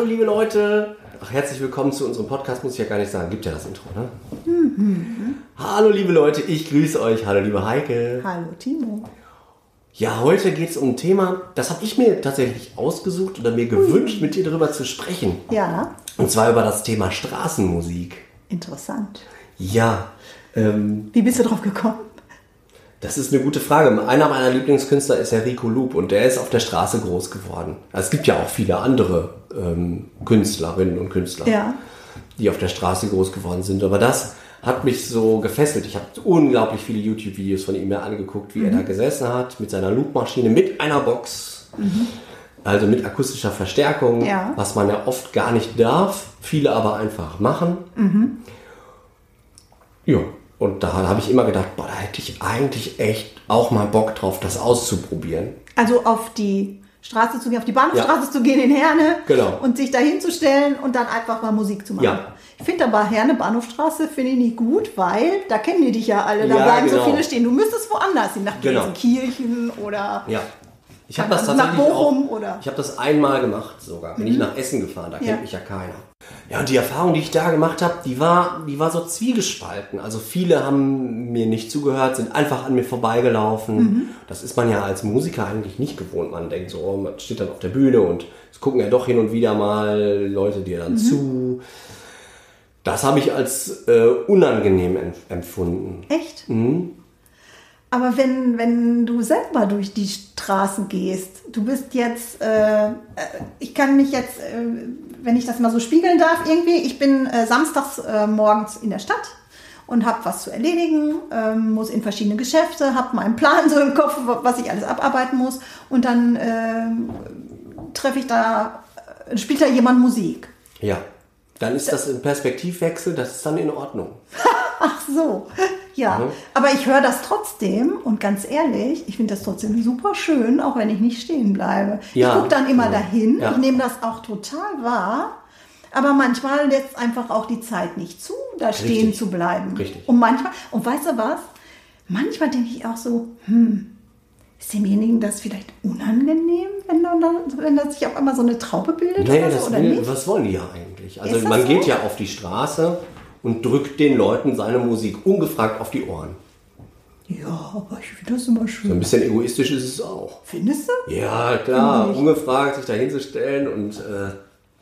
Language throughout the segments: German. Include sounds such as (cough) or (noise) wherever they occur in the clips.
Hallo liebe Leute. Ach, herzlich willkommen zu unserem Podcast, muss ich ja gar nicht sagen. Gibt ja das Intro, ne? Mhm. Hallo liebe Leute, ich grüße euch. Hallo liebe Heike. Hallo Timo. Ja, heute geht es um ein Thema, das habe ich mir tatsächlich ausgesucht oder mir gewünscht, mit dir darüber zu sprechen. Ja, Und zwar über das Thema Straßenmusik. interessant. Ja, ähm, Wie bist du drauf gekommen? Das ist eine gute Frage. Einer meiner Lieblingskünstler ist ja Rico Loop und der ist auf der Straße groß geworden. Also es gibt ja auch viele andere ähm, Künstlerinnen und Künstler. Ja. die auf der Straße groß geworden sind. Aber das hat mich so gefesselt. Ich habe unglaublich viele YouTube-Videos von ihm mir angeguckt, wie er da gesessen hat mit seiner Loopmaschine, mit einer Box. Also mit akustischer Verstärkung, Ja. was man ja oft gar nicht darf, viele aber einfach machen. Ja, und da habe ich immer gedacht, boah, da hätte ich eigentlich echt auch mal Bock drauf, das auszuprobieren. Also auf die Straße zu gehen, auf die Bahnhofstraße zu gehen in Herne Genau. und sich da hinzustellen und dann einfach mal Musik zu machen. Ja. Ich finde aber Herne Bahnhofstraße finde ich nicht gut, weil da kennen die dich ja alle, da Ja, bleiben genau. so viele stehen. Du müsstest woanders hin, nach Genau. Gelsenkirchen oder Ja. Ich habe das Nach tatsächlich Bochum auch, oder- Ich habe das einmal gemacht sogar. Bin ich nach Essen gefahren, da Ja. kennt mich ja keiner. Ja, und die Erfahrung, die ich da gemacht habe, die war, die war so zwiegespalten. Also viele haben mir nicht zugehört, sind einfach an mir vorbeigelaufen. Das ist man ja als Musiker eigentlich nicht gewohnt. Man denkt so, oh, man steht dann auf der Bühne und es gucken ja doch hin und wieder mal Leute dir dann zu. Das habe ich als äh, unangenehm em- empfunden. Echt? Mhm. Aber wenn, wenn du selber durch die Straßen gehst, du bist jetzt, äh, äh, ich kann mich jetzt, äh, wenn ich das mal so spiegeln darf, irgendwie, ich bin äh, samstags äh, morgens in der Stadt und habe was zu erledigen, ähm, muss in verschiedene Geschäfte, habe meinen Plan (laughs) so im Kopf, was ich alles abarbeiten muss und dann ähm, treffe ich da, äh, spielt da jemand Musik. Ja. Dann ist das ein Perspektivwechsel, das ist dann in Ordnung. (laughs) Ach so, ja. Mhm. Aber ich höre das trotzdem und ganz ehrlich, ich finde das trotzdem super schön, auch wenn ich nicht stehen bleibe. Ja, ich gucke dann immer genau. dahin, Ja. ich nehme das auch total wahr. Aber manchmal lässt einfach auch die Zeit nicht zu, da stehen Richtig. zu bleiben. Richtig. Und manchmal, und weißt du was? Manchmal denke ich auch so, hm, ist demjenigen das vielleicht unangenehm, wenn da, wenn da sich auf einmal so eine Traube bildet Nee, oder so, oder will, nicht? was wollen die ja eigentlich? Also man so? geht ja auf die Straße und drückt den Leuten seine Musik ungefragt auf die Ohren. Ja, aber ich finde das immer So schön. ein bisschen egoistisch ist es auch. Findest du? Ja, klar, ungefragt sich da hinzustellen und äh, wollte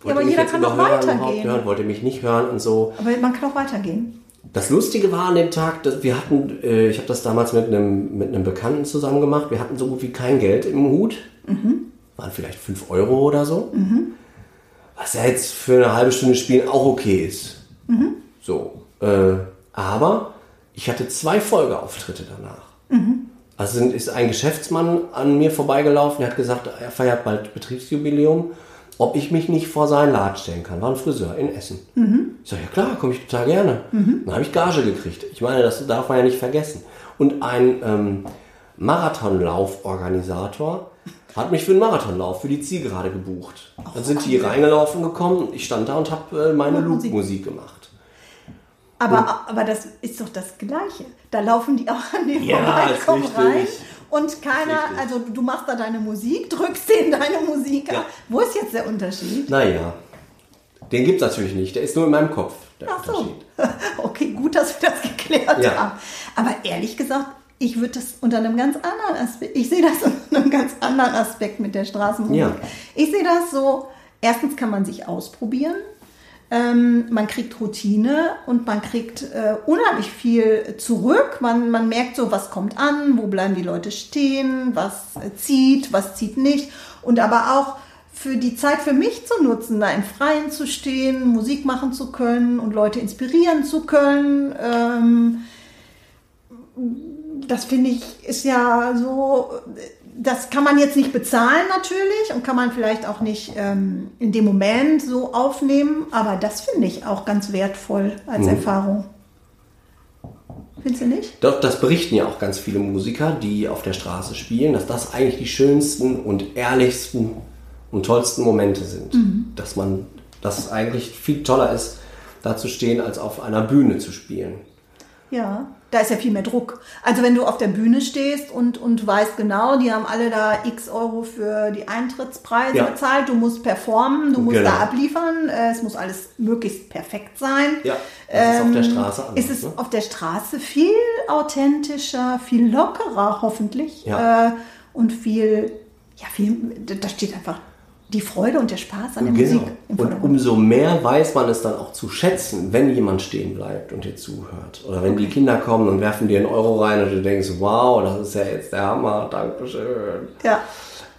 aber mich jeder jetzt kann doch weitergehen. hören, wollte mich nicht hören und so. Aber man kann auch weitergehen. Das Lustige war an dem Tag, dass wir hatten, äh, ich habe das damals mit einem, mit einem Bekannten zusammen gemacht, wir hatten so gut wie kein Geld im Hut. Waren vielleicht 5 Euro oder so. Was ja jetzt für eine halbe Stunde Spielen auch okay ist. So. Äh, aber ich hatte zwei Folgeauftritte danach. Also sind- ist ein Geschäftsmann an mir vorbeigelaufen, der hat gesagt, er feiert bald Betriebsjubiläum, ob ich mich nicht vor seinen Laden stellen kann. War ein Friseur in Essen. Ich sage, ja klar, komme ich total gerne. Dann habe ich Gage gekriegt. Ich meine, das darf man ja nicht vergessen. Und ein ähm, Marathonlauforganisator hat mich für einen Marathonlauf für die Zielgerade gebucht. Dann sind die reingelaufen gekommen, ich stand da und habe äh, meine. Loop-Musik gemacht. Aber, aber das ist doch das Gleiche. Da laufen die auch an dir Ja, vorbei, kommen rein. Und keiner, also du machst da deine Musik, drückst denen deine Musik Ja. ab. Wo ist jetzt der Unterschied? Naja, den gibt es natürlich nicht. Der ist nur in meinem Kopf, der Ach so. Unterschied. (laughs) Okay, gut, dass wir das geklärt Ja. haben. Aber ehrlich gesagt, ich würde das unter einem ganz anderen Aspekt, ich sehe das (laughs) unter einem ganz anderen Aspekt mit der Straßenmusik. Ja. Ich sehe das so, erstens kann man sich ausprobieren. Ähm, man kriegt Routine und man kriegt äh, unheimlich viel zurück. Man, man merkt so, was kommt an, wo bleiben die Leute stehen, was äh, zieht, was zieht nicht. Und aber auch für die Zeit für mich zu nutzen, da im Freien zu stehen, Musik machen zu können und Leute inspirieren zu können. Ähm, das finde ich ist ja so, das kann man jetzt nicht bezahlen natürlich und kann man vielleicht auch nicht ähm, in dem Moment so aufnehmen, aber das finde ich auch ganz wertvoll als Mhm. Erfahrung. Findest du nicht? Doch, das berichten ja auch ganz viele Musiker, die auf der Straße spielen, dass das eigentlich die schönsten und ehrlichsten und tollsten Momente sind. Dass man, dass es eigentlich viel toller ist, da zu stehen, als auf einer Bühne zu spielen. Ja, da ist ja viel mehr Druck. Also wenn du auf der Bühne stehst und, und weißt genau, die haben alle da x Euro für die Eintrittspreise Ja. bezahlt, du musst performen, du musst Genau. da abliefern, äh, es muss alles möglichst perfekt sein. Ja, das ist auf der Ähm, Straße anders. Ist es ne? auf der Straße viel authentischer, viel lockerer hoffentlich Ja. äh, und viel, ja, viel, da steht einfach die Freude und der Spaß an der Genau. Musik Und umso mehr weiß man es dann auch zu schätzen, wenn jemand stehen bleibt und dir zuhört. Oder wenn die Kinder kommen und werfen dir einen Euro rein und du denkst, wow, das ist ja jetzt der Hammer, Dankeschön. Ja.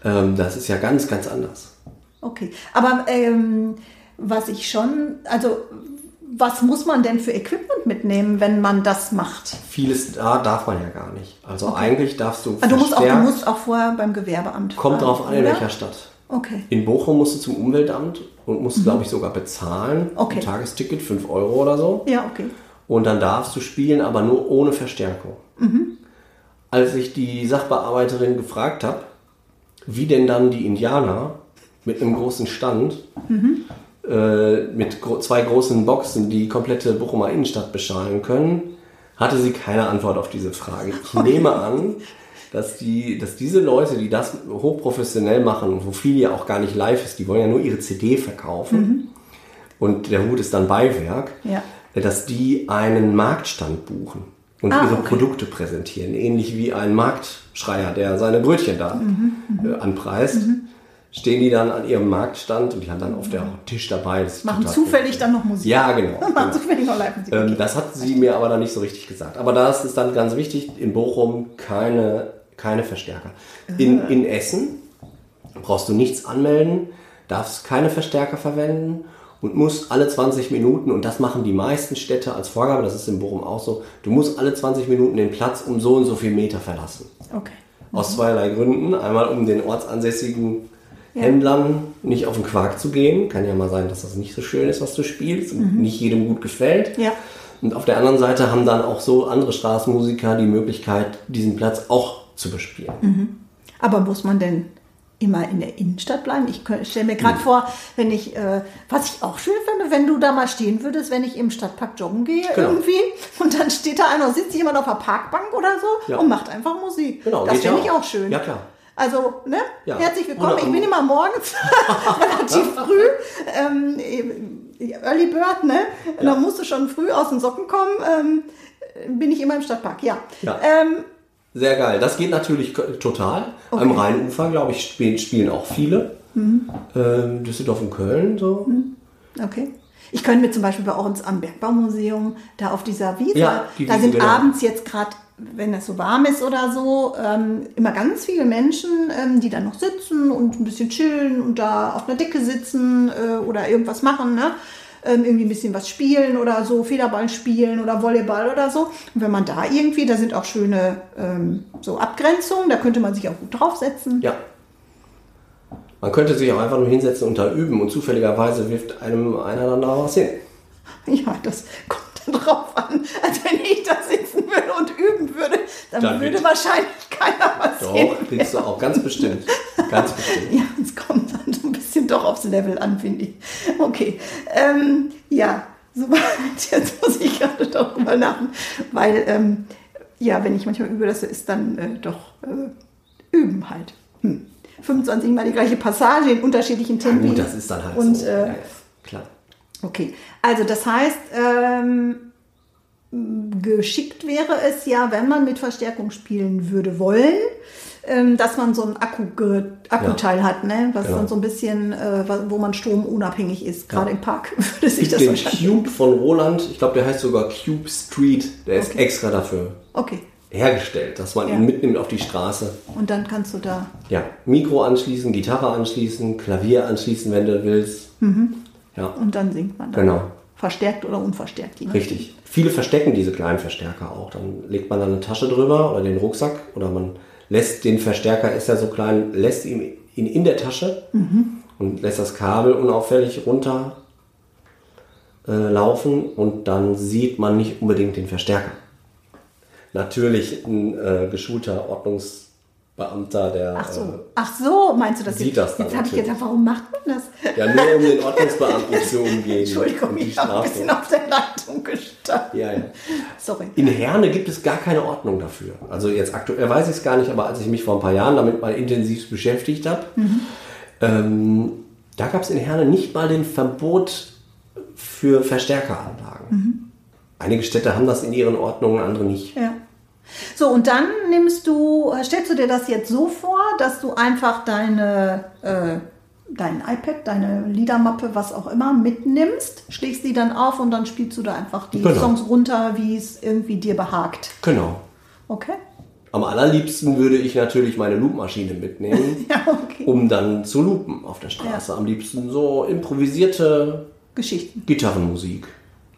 Ähm, das ist ja ganz, ganz anders. Okay, aber ähm, was ich schon, also was muss man denn für Equipment mitnehmen, wenn man das macht? Vieles da darf man ja gar nicht. Also eigentlich darfst du Ah, Du musst, auch, du musst auch vorher beim Gewerbeamt kommt drauf an, in welcher Stadt. Okay, In Bochum musst du zum Umweltamt und musst, glaube ich, sogar bezahlen. Mhm. Okay. Ein Tagesticket, 5 Euro oder so. ja, okay. Und dann darfst du spielen, aber nur ohne Verstärkung. Als ich die Sachbearbeiterin gefragt habe, wie denn dann die Indianer mit einem großen Stand, äh, mit gro zwei großen Boxen die komplette Bochumer Innenstadt beschalen können, hatte sie keine Antwort auf diese Frage. Ich nehme an, dass, die, dass diese Leute, die das hochprofessionell machen, wo viel ja auch gar nicht live ist, die wollen ja nur ihre CD verkaufen und der Hut ist dann Beiwerk, Ja. dass die einen Marktstand buchen und Ah, ihre okay. Produkte präsentieren. Ähnlich wie ein Marktschreier, der seine Brötchen da Mhm, äh, anpreist. Stehen die dann an ihrem Marktstand und die haben dann auf der Tisch dabei. Machen zufällig dann noch Musik. Ja, genau. (laughs) Machen genau. zufällig noch Live-Musik. Ähm, das hat sie mir aber dann nicht so richtig gesagt. Aber das ist dann ganz wichtig, in Bochum keine, keine Verstärker. In, in Essen brauchst du nichts anmelden, darfst keine Verstärker verwenden und musst alle 20 Minuten, und das machen die meisten Städte als Vorgabe, das ist in Bochum auch so, du musst alle 20 Minuten den Platz um so und so viel Meter verlassen. okay. Aus zweierlei Gründen. Einmal um den ortsansässigen Händlern nicht auf den Quark zu gehen. Kann ja mal sein, dass das nicht so schön ist, was du spielst und nicht jedem gut gefällt. Ja. Und auf der anderen Seite haben dann auch so andere Straßenmusiker die Möglichkeit, diesen Platz auch zu bespielen. Aber muss man denn immer in der Innenstadt bleiben? Ich stelle mir gerade vor, wenn ich, äh, was ich auch schön finde, wenn du da mal stehen würdest, wenn ich im Stadtpark joggen gehe Genau. irgendwie und dann steht da einer, sitzt jemand auf der Parkbank oder so Ja. und macht einfach Musik. Genau, das ja finde ich auch. auch schön. Ja, klar. Also, ne? Ja. Herzlich willkommen. Oder ich bin immer morgens (laughs) relativ früh, ähm, Early Bird, ne? Und Dann musst du schon früh aus den Socken kommen. Ähm, bin ich immer im Stadtpark, ja. Ja. Ähm, Sehr geil. Das geht natürlich total. Am Rheinufer, glaube ich, spielen, auch viele. Ähm, Düsseldorf und Köln so. Okay. Ich könnte mir zum Beispiel bei uns am Bergbaumuseum, da auf dieser Wiese, Ja, die da Wiese, sind genau. abends jetzt gerade, wenn es so warm ist oder so, ähm, immer ganz viele Menschen, ähm, die da noch sitzen und ein bisschen chillen und da auf einer Decke sitzen äh, oder irgendwas machen, ne? Ähm, irgendwie ein bisschen was spielen oder so, Federball spielen oder Volleyball oder so. Und wenn man da irgendwie, da sind auch schöne ähm, so Abgrenzungen, da könnte man sich auch gut draufsetzen. Ja. Man könnte sich auch einfach nur hinsetzen und da üben und zufälligerweise wirft einem einer dann da was hin. (laughs) Ja, das kommt dann drauf an. Also wenn ich da sitzen würde und üben würde, dann, Dann würde wahrscheinlich (laughs) keiner was Doch, sehen. kriegst du auch ganz bestimmt. Ganz bestimmt. Ja, es kommt dann so ein bisschen doch aufs Level an, finde ich. Okay. Ähm, ja, soweit. (laughs) Jetzt muss ich gerade darüber lachen, weil, ähm, ja, wenn ich manchmal übe, das ist dann äh, doch äh, üben halt. Hm. 25 Mal die gleiche Passage in unterschiedlichen Tempi. Gut, das ist dann halt Und, so. Äh, ja, ja, klar. Okay, also das heißt, ähm, geschickt wäre es ja, wenn man mit Verstärkung spielen würde wollen, ähm, dass man so ein Akku Akkuteil hat, ne? was Genau. dann so ein bisschen, äh, wo man stromunabhängig ist. Gerade im Park (laughs) würde sich das den wahrscheinlich. Cube von Roland, ich glaube, der heißt sogar Cube Street. Der ist Okay. extra dafür Okay, hergestellt, dass man Ja. ihn mitnimmt auf die Straße. und dann kannst du da. Ja, Mikro anschließen, Gitarre anschließen, Klavier anschließen, wenn du willst. Ja, Und dann singt man da. Genau. Verstärkt oder unverstärkt. nachdem. richtig. Viele verstecken diese kleinen Verstärker auch. Dann legt man da eine Tasche drüber oder den Rucksack oder man lässt den Verstärker, ist ja so klein, lässt ihn, ihn in der Tasche und lässt das Kabel unauffällig runter äh, laufen und dann sieht man nicht unbedingt den Verstärker. Natürlich ein äh, geschulter Ordnungsbeamter, der Ach so. äh, Ach so, meinst du das sieht das dann jetzt habe ich gedacht, warum macht man das? ja nur um den Ordnungsbeamten zu umgehen. (laughs) Entschuldigung, die ich habe ein bisschen auf der Leitung gestanden. Ja, ja. Sorry. In Herne gibt es gar keine Ordnung dafür. Also jetzt aktuell weiß ich es gar nicht, aber als ich mich vor ein paar Jahren damit mal intensiv beschäftigt habe, ähm, da gab es in Herne nicht mal den Verbot für Verstärkeranlagen. Einige Städte haben das in ihren Ordnungen, andere nicht. Ja. So, und dann nimmst du, stellst du dir das jetzt so vor, dass du einfach deine, äh, dein iPad, deine Liedermappe, was auch immer, mitnimmst, schlägst die dann auf und dann spielst du da einfach die Genau. Songs runter, wie es irgendwie dir behagt. Genau. Okay? Am allerliebsten würde ich natürlich meine Loopmaschine mitnehmen, (laughs) Ja, okay. um dann zu loopen auf der Straße. Am liebsten so improvisierte Geschichten. Gitarrenmusik,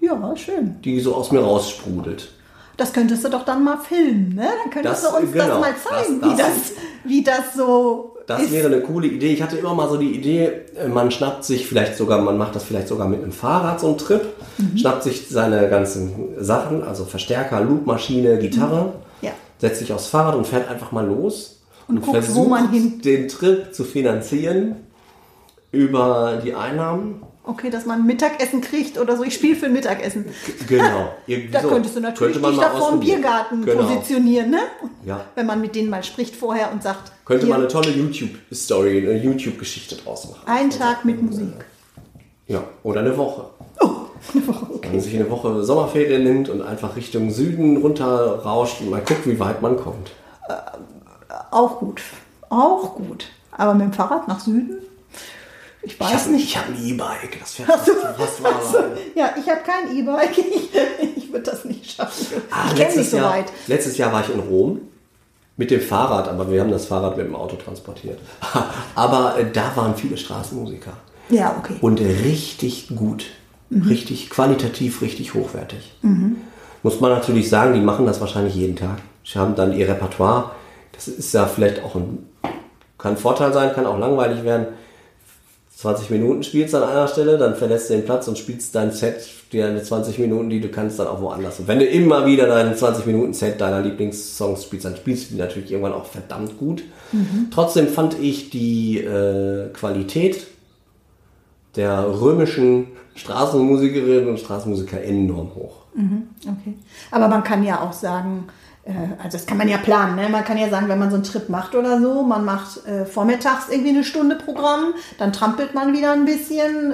Ja, schön. die so aus mir raussprudelt. Das könntest du doch dann mal filmen, ne? Dann könntest Das- du uns das genau. mal zeigen, Das- wie, das- das, wie das so Das ist. wäre eine coole Idee. Ich hatte immer mal so die Idee, äh, man schnappt sich vielleicht sogar, man macht das vielleicht sogar mit einem Fahrrad, so einen Trip, Mhm. schnappt sich seine ganzen Sachen, also Verstärker, Loopmaschine, Gitarre, Ja. setzt sich aufs Fahrrad und fährt einfach mal los Und guckt, wo man hin- den Trip zu finanzieren über die Einnahmen. Okay, dass man Mittagessen kriegt oder so. Ich spiele für Mittagessen. Genau. Irgendwie Da so. könntest du natürlich Könnte dich da vor dem. Biergarten Genau. positionieren, ne? Ja. Wenn man mit denen mal spricht vorher und sagt, Könnte man eine tolle YouTube-Story, eine YouTube-Geschichte draus machen. ein Tag mit Musik. Ja, oder eine Woche. Oh, eine Woche, okay. Wenn man sich eine Woche Sommerferien nimmt und einfach Richtung Süden runter rauscht und mal guckt, wie weit man kommt. Auch gut. Auch gut. Aber mit dem Fahrrad nach Süden? Ich Ich weiß habe nicht. ich hab ein E-Bike, das fährt fast, fast Also, ja, ich habe kein E-Bike. (laughs) Ich, ich würde das nicht schaffen. Ah, ich kenne nicht so Jahr, weit. letztes Jahr war ich in Rom mit dem Fahrrad, aber wir haben das Fahrrad mit dem Auto transportiert. (laughs) Aber äh, da waren viele Straßenmusiker. Ja, okay. Und richtig gut. Richtig qualitativ, richtig hochwertig. Muss man natürlich sagen, die machen das wahrscheinlich jeden Tag. Sie haben dann ihr Repertoire. Das ist ja vielleicht auch ein, kann ein Vorteil sein, kann auch langweilig werden. 20 Minuten spielst an einer Stelle, dann verlässt du den Platz und spielst dein Set, deine 20 Minuten, die du kannst, dann auch woanders. Und wenn du immer wieder dein 20 Minuten Set deiner Lieblingssongs spielst, dann spielst du die natürlich irgendwann auch verdammt gut. Trotzdem fand ich die äh, Qualität der römischen Straßenmusikerinnen und Straßenmusiker enorm hoch. Okay. Aber man kann ja auch sagen, also das kann man ja planen, ne? man kann ja sagen, wenn man so einen Trip macht oder so, man macht äh, vormittags irgendwie eine Stunde Programm, dann trampelt man wieder ein bisschen,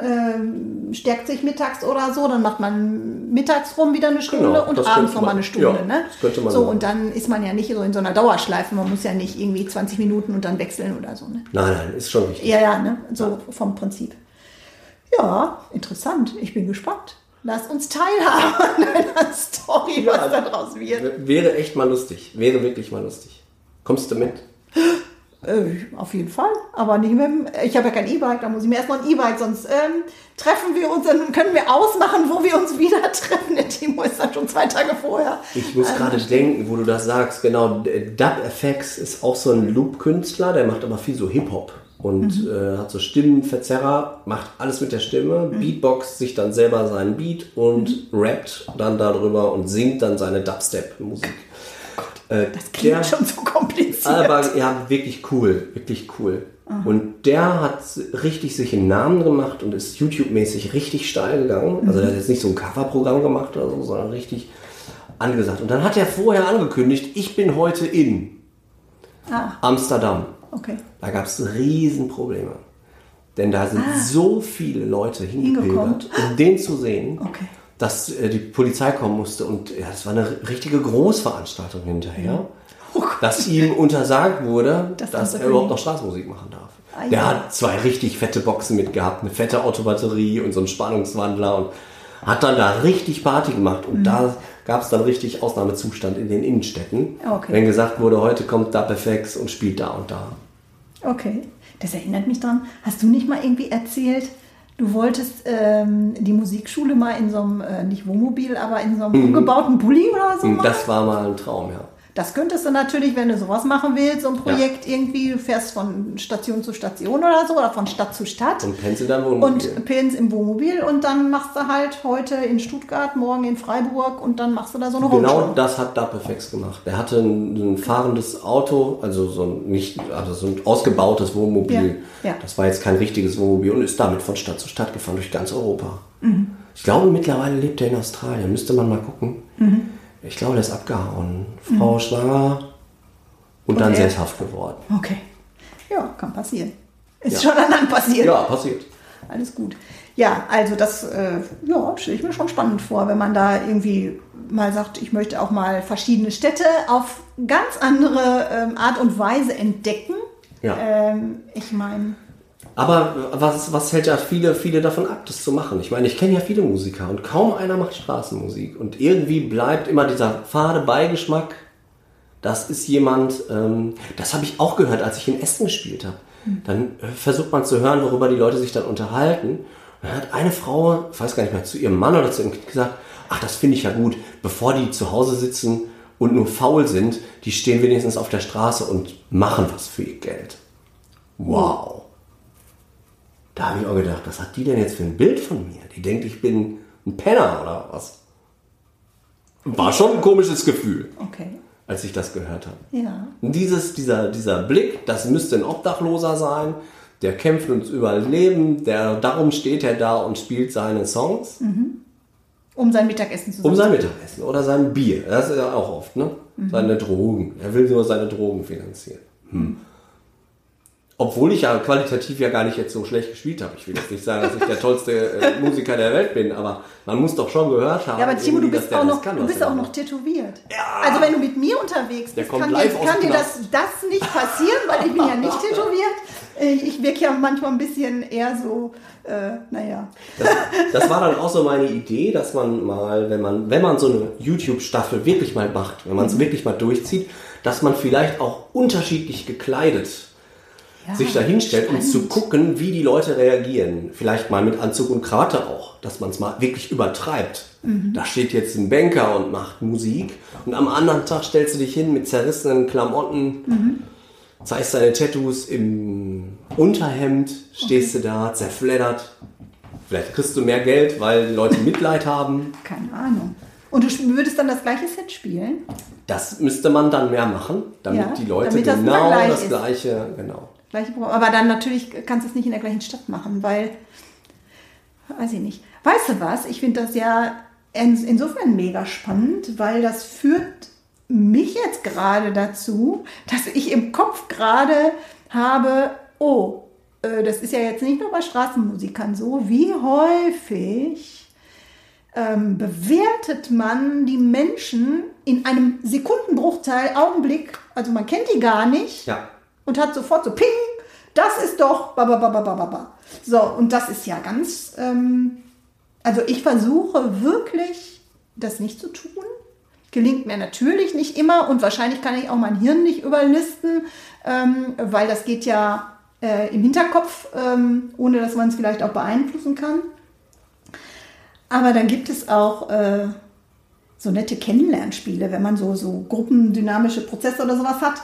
äh, stärkt sich mittags oder so, dann macht man mittags rum wieder eine Stunde Genau, und abends nochmal eine Stunde. ja, ne? das könnte man so, machen. und dann ist man ja nicht so in so einer Dauerschleife, man muss ja nicht irgendwie 20 Minuten und dann wechseln oder so. Ne? Nein, nein, ist schon richtig. Ja, ja, ne? so vom Prinzip. Ja, interessant, ich bin gespannt. Lass uns teilhaben (laughs) an deiner Story, was da draus wird. Wäre echt mal lustig. Wäre wirklich mal lustig. Kommst du mit? Äh, auf jeden Fall, aber nicht mit dem, ich habe ja kein E-Bike, da muss ich mir erstmal ein E-Bike, sonst ähm, treffen wir uns, dann können wir ausmachen, wo wir uns wieder (laughs) treffen. Der Timo ist dann schon zwei Tage vorher. Ich muss Ähm, gerade denken, wo du das sagst. Genau, Dub FX ist auch so ein Loop-Künstler, der macht aber viel so Hip-Hop. Und Mhm. äh, hat so Stimmenverzerrer, macht alles mit der Stimme, Mhm. Beatboxt sich dann selber seinen Beat und rappt dann darüber und singt dann seine Dubstep-Musik. Äh, Das klingt der- schon so kompliziert. Aber ja, wirklich cool, wirklich cool. Und der hat richtig sich einen Namen gemacht und ist YouTube-mäßig richtig steil gegangen. Also der hat jetzt nicht so ein Coverprogramm gemacht oder so, sondern richtig angesagt. Und dann hat er vorher angekündigt, ich bin heute in Ah. Amsterdam. Okay. Da gab es Riesenprobleme. Denn da sind so viele Leute hingepilgert, um den zu sehen, Okay. dass äh, die Polizei kommen musste. Und ja, das war eine richtige Großveranstaltung hinterher, dass ihm untersagt wurde, (laughs) Das dass er überhaupt noch Straßenmusik machen darf. Ah, Der ja. hat zwei richtig fette Boxen mitgehabt, eine fette Autobatterie und so einen Spannungswandler und hat dann da richtig Party gemacht. Und da gab es dann richtig Ausnahmezustand in den Innenstädten. Okay. Wenn gesagt wurde, heute kommt DubFX und spielt da und da. Okay, das erinnert mich dran. Hast du nicht mal irgendwie erzählt, du wolltest ähm, die Musikschule mal in so einem, äh, nicht Wohnmobil, aber in so einem umgebauten Bulli oder so machen? Das war mal ein Traum, ja. Das könntest du natürlich, wenn du sowas machen willst, so ein Projekt irgendwie, du fährst von Station zu Station oder so oder von Stadt zu Stadt. Und pennst in deinem Wohnmobil. Und pennst im Wohnmobil und dann machst du halt heute in Stuttgart, morgen in Freiburg und dann machst du da so eine Genau das hat Dapefex gemacht. Der hatte ein, ein fahrendes Auto, also so ein, nicht, also so ein ausgebautes Wohnmobil. Ja, ja. Das war jetzt kein richtiges Wohnmobil und ist damit von Stadt zu Stadt gefahren durch ganz Europa. Mhm. Ich glaube, mittlerweile lebt er in Australien. Müsste man mal gucken. Mhm. Ich glaube, der ist abgehauen. Frau schwanger und, dann er? sesshaft geworden. Okay. Ja, kann passieren. Ist Ja. schon an Land passiert. Ja, passiert. Alles gut. Ja, also das äh, ja, stelle ich mir schon spannend vor, wenn man da irgendwie mal sagt, ich möchte auch mal verschiedene Städte auf ganz andere ähm, Art und Weise entdecken. Ja. Ähm, ich meine, Aber was, was hält ja viele, viele davon ab, das zu machen? Ich meine, ich kenne ja viele Musiker und kaum einer macht Straßenmusik. Und irgendwie bleibt immer dieser fade Beigeschmack. Das ist jemand, ähm, das habe ich auch gehört, als ich in Essen gespielt habe. Dann äh, versucht man zu hören, worüber die Leute sich dann unterhalten. Und dann hat eine Frau, ich weiß gar nicht mehr, zu ihrem Mann oder zu ihrem Kind gesagt, ach, das finde ich ja gut, bevor die zu Hause sitzen und nur faul sind, die stehen wenigstens auf der Straße und machen was für ihr Geld. Wow. Da habe ich auch gedacht, was hat die denn jetzt für ein Bild von mir? Die denkt, ich bin ein Penner oder was? War schon ein komisches Gefühl, okay. als ich das gehört habe. Ja. Und dieses, dieser, dieser Blick, das müsste ein Obdachloser sein, der kämpft ums Überleben, der, darum steht er da und spielt seine Songs, Um sein Mittagessen zu um sein. Mittagessen oder sein Bier. Das ist ja auch oft, ne? Seine Drogen. Er will nur seine Drogen finanzieren. Hm. Obwohl ich ja qualitativ ja gar nicht jetzt so schlecht gespielt habe. Ich will jetzt nicht sagen, dass ich der tollste äh, Musiker der Welt bin, aber man muss doch schon gehört haben. Ja, aber Timo, du bist auch noch, kann, du bist auch noch tätowiert. Also wenn du mit mir unterwegs bist, kann, dir, kann dir das, das nicht passieren, weil ich bin ja nicht (laughs) tätowiert. Ich wirke ja manchmal ein bisschen eher so, äh, naja. Das, das war dann auch so meine Idee, dass man mal, wenn man, wenn man so eine YouTube-Staffel wirklich mal macht, wenn man es wirklich mal durchzieht, dass man vielleicht auch unterschiedlich gekleidet Ja, sich da hinstellt, um zu gucken, wie die Leute reagieren. Vielleicht mal mit Anzug und Krawatte auch, dass man es mal wirklich übertreibt. Mhm. Da steht jetzt ein Banker und macht Musik und am anderen Tag stellst du dich hin mit zerrissenen Klamotten, Mhm. zeigst deine Tattoos im Unterhemd, stehst du da, zerfleddert. Vielleicht kriegst du mehr Geld, weil die Leute Mitleid haben. Keine Ahnung. Und du würdest dann das gleiche Set spielen? Das müsste man dann mehr machen, damit Ja, die Leute damit das genau Vergleich das ist. gleiche, genau. Gleiche Programm. Aber dann natürlich kannst du es nicht in der gleichen Stadt machen, weil, weiß ich nicht. Weißt du was? Ich finde das ja in, insofern mega spannend, weil das führt mich jetzt gerade dazu, dass ich im Kopf gerade habe, oh, äh, das ist ja jetzt nicht nur bei Straßenmusikern so, wie häufig ähm, bewertet man die Menschen in einem Sekundenbruchteil, Augenblick, also man kennt die gar nicht Ja. Und hat sofort so Ping, das ist doch ba, ba, ba, ba, ba, ba, ba. So, und das ist ja ganz, ähm, also ich versuche wirklich, das nicht zu tun. Gelingt mir natürlich nicht immer und wahrscheinlich kann ich auch mein Hirn nicht überlisten, ähm, weil das geht ja äh, im Hinterkopf, ähm, ohne dass man es vielleicht auch beeinflussen kann. Aber dann gibt es auch äh, so nette Kennenlernspiele, wenn man so, so gruppendynamische Prozesse oder sowas hat.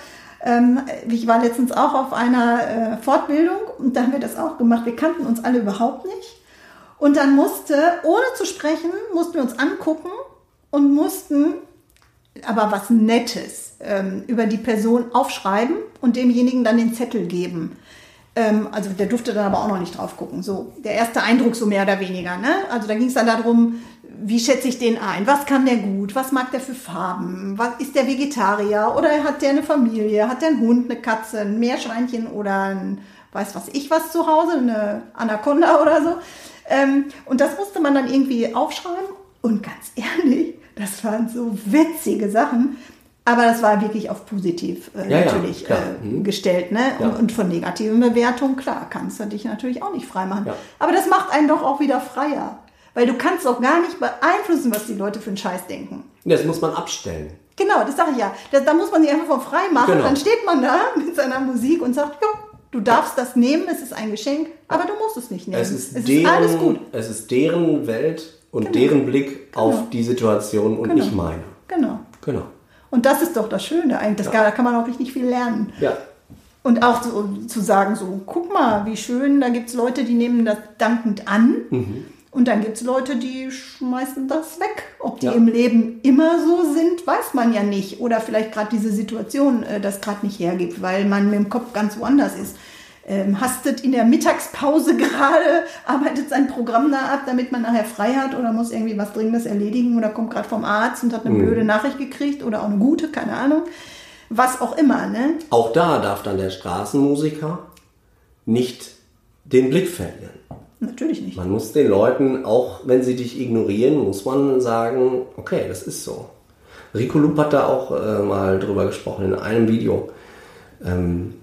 Ähm, ich war letztens auch auf einer äh, Fortbildung und da haben wir das auch gemacht. Wir kannten uns alle überhaupt nicht. Und dann musste, ohne zu sprechen, mussten wir uns angucken und mussten aber was Nettes ähm, über die Person aufschreiben und demjenigen dann den Zettel geben. Ähm, also der durfte dann aber auch noch nicht drauf gucken. So der erste Eindruck so mehr oder weniger. Ne? Also da ging es dann darum, wie schätze ich den ein? Was kann der gut? Was mag der für Farben? Was, ist der Vegetarier oder hat der eine Familie? Hat der einen Hund, eine Katze, ein Meerschweinchen oder ein weiß was ich was zu Hause, eine Anaconda (laughs) oder so? Ähm, und das musste man dann irgendwie aufschreiben. Und ganz (laughs) ehrlich, das waren so witzige Sachen. Aber das war wirklich auf positiv äh, Ja, ja, natürlich klar. äh, Mhm. gestellt. Ne? Ja. Und, und von negativen Bewertungen, klar, kannst du dich natürlich auch nicht freimachen. Ja. Aber das macht einen doch auch wieder freier. Weil du kannst auch gar nicht beeinflussen, was die Leute für einen Scheiß denken. Das muss man abstellen. Genau, das sage ich ja. Da, da muss man sich einfach von frei machen. Genau. Dann steht man da (laughs) mit seiner Musik und sagt, ja, du darfst das nehmen, es ist ein Geschenk, aber du musst es nicht nehmen. Es ist, es deren, ist alles gut. es ist deren Welt und deren Blick auf die Situation und Genau. nicht meine. Genau. Genau. Und das ist doch das Schöne eigentlich. Das, Da kann man auch richtig viel lernen. Ja. Und auch zu, zu sagen, so, guck mal, wie schön, da gibt es Leute, die nehmen das dankend an. Mhm. Und dann gibt es Leute, die schmeißen das weg. Ob die Ja. im Leben immer so sind, weiß man ja nicht. Oder vielleicht gerade diese Situation äh, das gerade nicht hergibt, weil man mit dem Kopf ganz woanders ist. Ähm, hastet in der Mittagspause (laughs) gerade, arbeitet sein Programm da ab, damit man nachher frei hat oder muss irgendwie was Dringendes erledigen oder kommt gerade vom Arzt und hat eine blöde Nachricht gekriegt oder auch eine gute, keine Ahnung. Was auch immer, ne? Auch da darf dann der Straßenmusiker nicht den Blick verlieren. Natürlich nicht. Man muss den Leuten, auch wenn sie dich ignorieren, muss man sagen, okay, das ist so. Rico Loop hat da auch äh, mal drüber gesprochen in einem Video, ähm,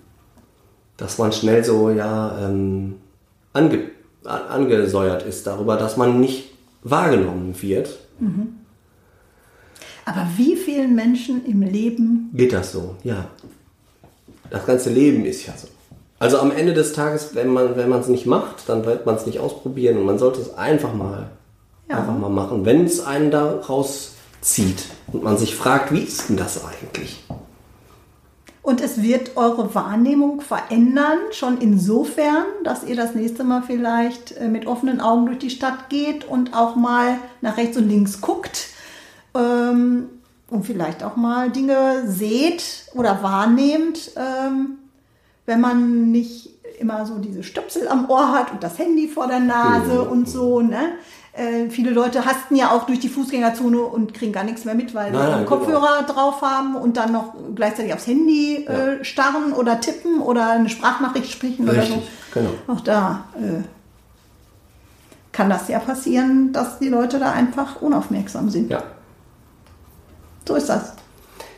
dass man schnell so ja ähm, ange, an, angesäuert ist darüber, dass man nicht wahrgenommen wird. Aber wie vielen Menschen im Leben Geht das so? Ja. Das ganze Leben ist ja so. Also am Ende des Tages, wenn man wenn man es nicht macht, dann wird man es nicht ausprobieren und man sollte es einfach mal Ja. einfach mal machen, wenn es einen da rauszieht und man sich fragt, wie ist denn das eigentlich? Und es wird eure Wahrnehmung verändern, schon insofern, dass ihr das nächste Mal vielleicht äh, mit offenen Augen durch die Stadt geht und auch mal nach rechts und links guckt ähm, und vielleicht auch mal Dinge seht oder wahrnehmt, ähm, wenn man nicht immer so diese Stöpsel am Ohr hat und das Handy vor der Nase und so. Ne? Äh, viele Leute hasten ja auch durch die Fußgängerzone und kriegen gar nichts mehr mit, weil sie einen Kopfhörer drauf haben und dann noch gleichzeitig aufs Handy äh, starren oder tippen oder eine Sprachnachricht sprechen oder Richtig, so. genau. Auch da äh, kann das ja passieren, dass die Leute da einfach unaufmerksam sind. Ja. So ist das.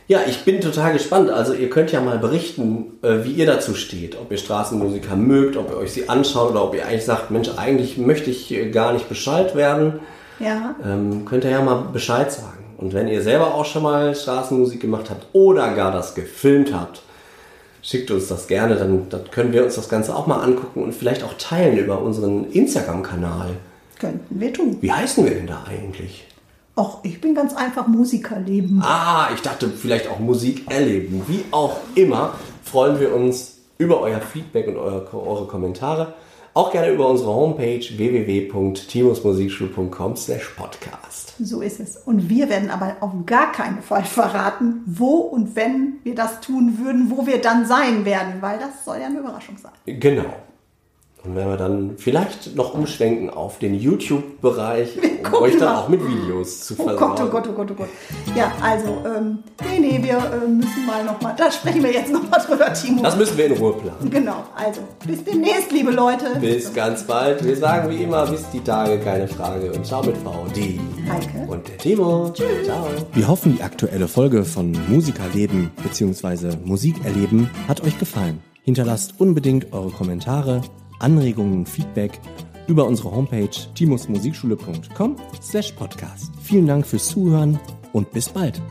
Ja, ich bin total gespannt. Also ihr könnt ja mal berichten, äh, wie ihr dazu steht. Ob ihr Straßenmusiker mögt, ob ihr euch sie anschaut oder ob ihr eigentlich sagt, Mensch, eigentlich möchte ich äh, gar nicht Bescheid werden. Ja. Ähm, könnt ihr ja mal Bescheid sagen. Und wenn ihr selber auch schon mal Straßenmusik gemacht habt oder gar das gefilmt habt, schickt uns das gerne, dann, dann können wir uns das Ganze auch mal angucken und vielleicht auch teilen über unseren Instagram-Kanal. Könnten wir tun. Wie heißen wir denn da eigentlich? Och, ich bin ganz einfach Musikerleben. Ah, ich dachte vielleicht auch Musik erleben. Wie auch immer freuen wir uns über euer Feedback und eure, eure Kommentare. Auch gerne über unsere Homepage www.timusmusikschule.com slash podcast. So ist es. Und wir werden aber auf gar keinen Fall verraten, wo und wenn wir das tun würden, wo wir dann sein werden, weil das soll ja eine Überraschung sein. Genau. Und wenn wir dann vielleicht noch umschwenken auf den YouTube-Bereich, um euch dann mal. auch mit Videos zu Oh versorgen. Gott, oh Gott, oh Gott, oh Gott. Ja, also, ähm, nee, nee, wir äh, müssen mal nochmal, da sprechen wir jetzt nochmal drüber, Timo. Das müssen wir in Ruhe planen. genau, also, bis demnächst, liebe Leute. Bis ganz bald. Wir sagen wie immer, bis die Tage, keine Frage. Und ciao mit V, die Heike. und der Timo. Tschüss. Ciao. Wir hoffen, die aktuelle Folge von Musikerleben bzw. Musikerleben hat euch gefallen. Hinterlasst unbedingt eure Kommentare, Anregungen und Feedback über unsere Homepage timusmusikschule.com slash podcast. Vielen Dank fürs Zuhören und bis bald.